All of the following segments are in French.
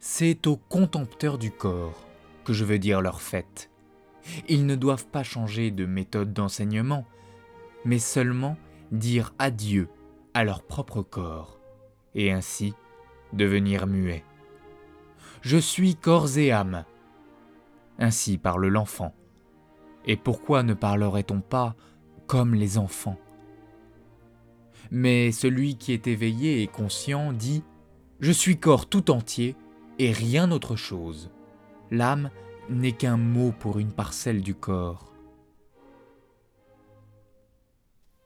C'est aux contempteurs du corps que je veux dire leur fête. Ils ne doivent pas changer de méthode d'enseignement, mais seulement dire adieu à leur propre corps, et ainsi devenir muets. Je suis corps et âme. Ainsi parle l'enfant. Et pourquoi ne parlerait-on pas comme les enfants? Mais celui qui est éveillé et conscient dit ⁇ Je suis corps tout entier et rien autre chose. L'âme n'est qu'un mot pour une parcelle du corps.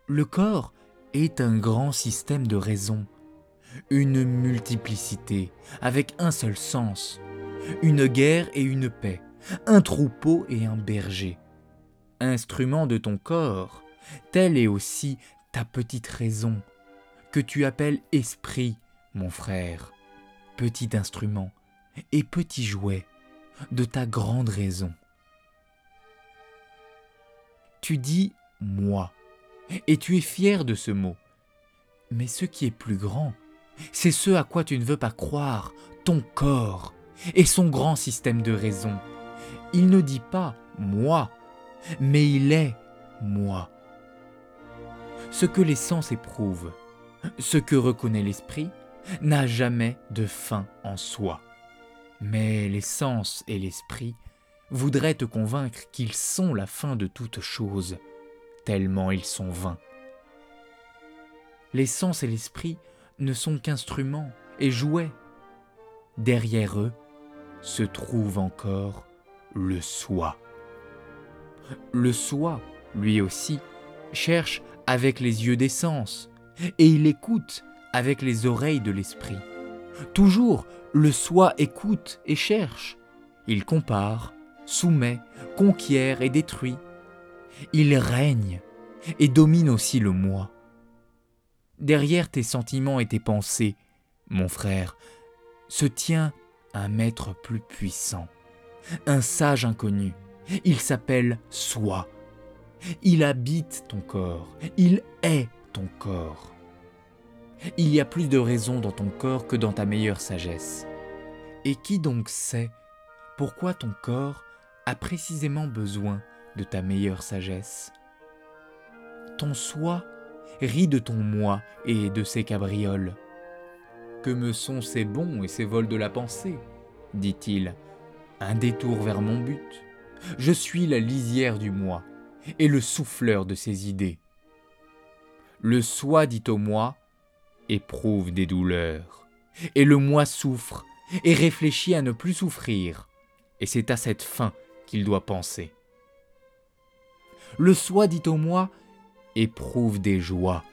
Le corps est un grand système de raison, une multiplicité avec un seul sens, une guerre et une paix, un troupeau et un berger. Instrument de ton corps, telle est aussi ta petite raison, que tu appelles esprit, mon frère, petit instrument et petit jouet de ta grande raison. Tu dis moi, et tu es fier de ce mot. Mais ce qui est plus grand, c'est ce à quoi tu ne veux pas croire, ton corps et son grand système de raison. Il ne dit pas moi, mais il est moi. Ce que les sens éprouvent, ce que reconnaît l'esprit, n'a jamais de fin en soi. Mais les sens et l'esprit voudraient te convaincre qu'ils sont la fin de toute chose, tellement ils sont vains. Les sens et l'esprit ne sont qu'instruments et jouets. Derrière eux se trouve encore le soi. Le soi, lui aussi, cherche avec les yeux des sens, et il écoute avec les oreilles de l'esprit. Toujours, le soi écoute et cherche. Il compare, soumet, conquiert et détruit. Il règne et domine aussi le moi. Derrière tes sentiments et tes pensées, mon frère, se tient un maître plus puissant, un sage inconnu. Il s'appelle Soi. Il habite ton corps, il est ton corps. Il y a plus de raison dans ton corps que dans ta meilleure sagesse. Et qui donc sait pourquoi ton corps a précisément besoin de ta meilleure sagesse? Ton soi rit de ton moi et de ses cabrioles. Que me sont ces bons et ces vols de la pensée? dit-il. Un détour vers mon but. Je suis la lisière du moi et le souffleur de ses idées. Le soi dit au moi éprouve des douleurs, et le moi souffre et réfléchit à ne plus souffrir, et c'est à cette fin qu'il doit penser. Le soi dit au moi éprouve des joies,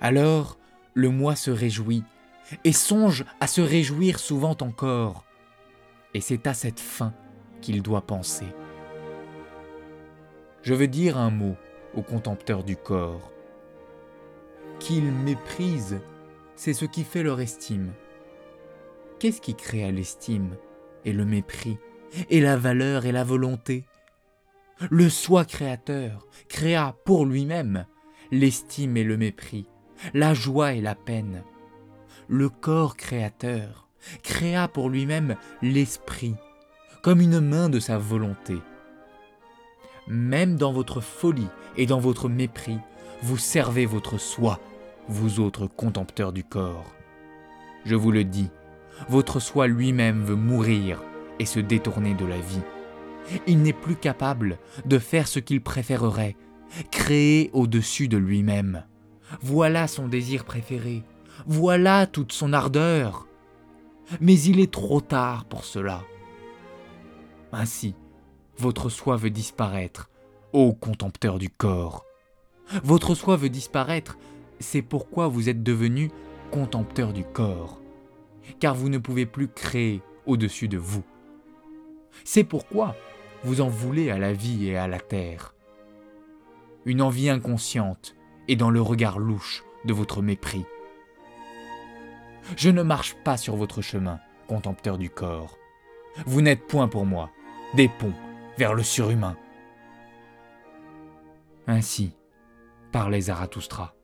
alors le moi se réjouit, et songe à se réjouir souvent encore, et c'est à cette fin qu'il doit penser. Je veux dire un mot aux contempteurs du corps. Qu'ils méprisent c'est ce qui fait leur estime. Qu'est-ce qui créa l'estime et le mépris et la valeur et la volonté? Le soi créateur créa pour lui-même l'estime et le mépris, la joie et la peine. Le corps créateur créa pour lui-même l'esprit, comme une main de sa volonté. Même dans votre folie et dans votre mépris, vous servez votre soi vous autres contempteurs du corps. Je vous le dis, votre soi lui-même veut mourir et se détourner de la vie. Il n'est plus capable de faire ce qu'il préférerait, créer au-dessus de lui-même. Voilà son désir préféré, voilà toute son ardeur. Mais il est trop tard pour cela. Ainsi, votre soi veut disparaître, ô contempteur du corps. Votre soi veut disparaître c'est pourquoi vous êtes devenu contempteur du corps, car vous ne pouvez plus créer au-dessus de vous. C'est pourquoi vous en voulez à la vie et à la terre. Une envie inconsciente est dans le regard louche de votre mépris. Je ne marche pas sur votre chemin, contempteur du corps. Vous n'êtes point pour moi des ponts vers le surhumain. Ainsi parlait Zarathustra.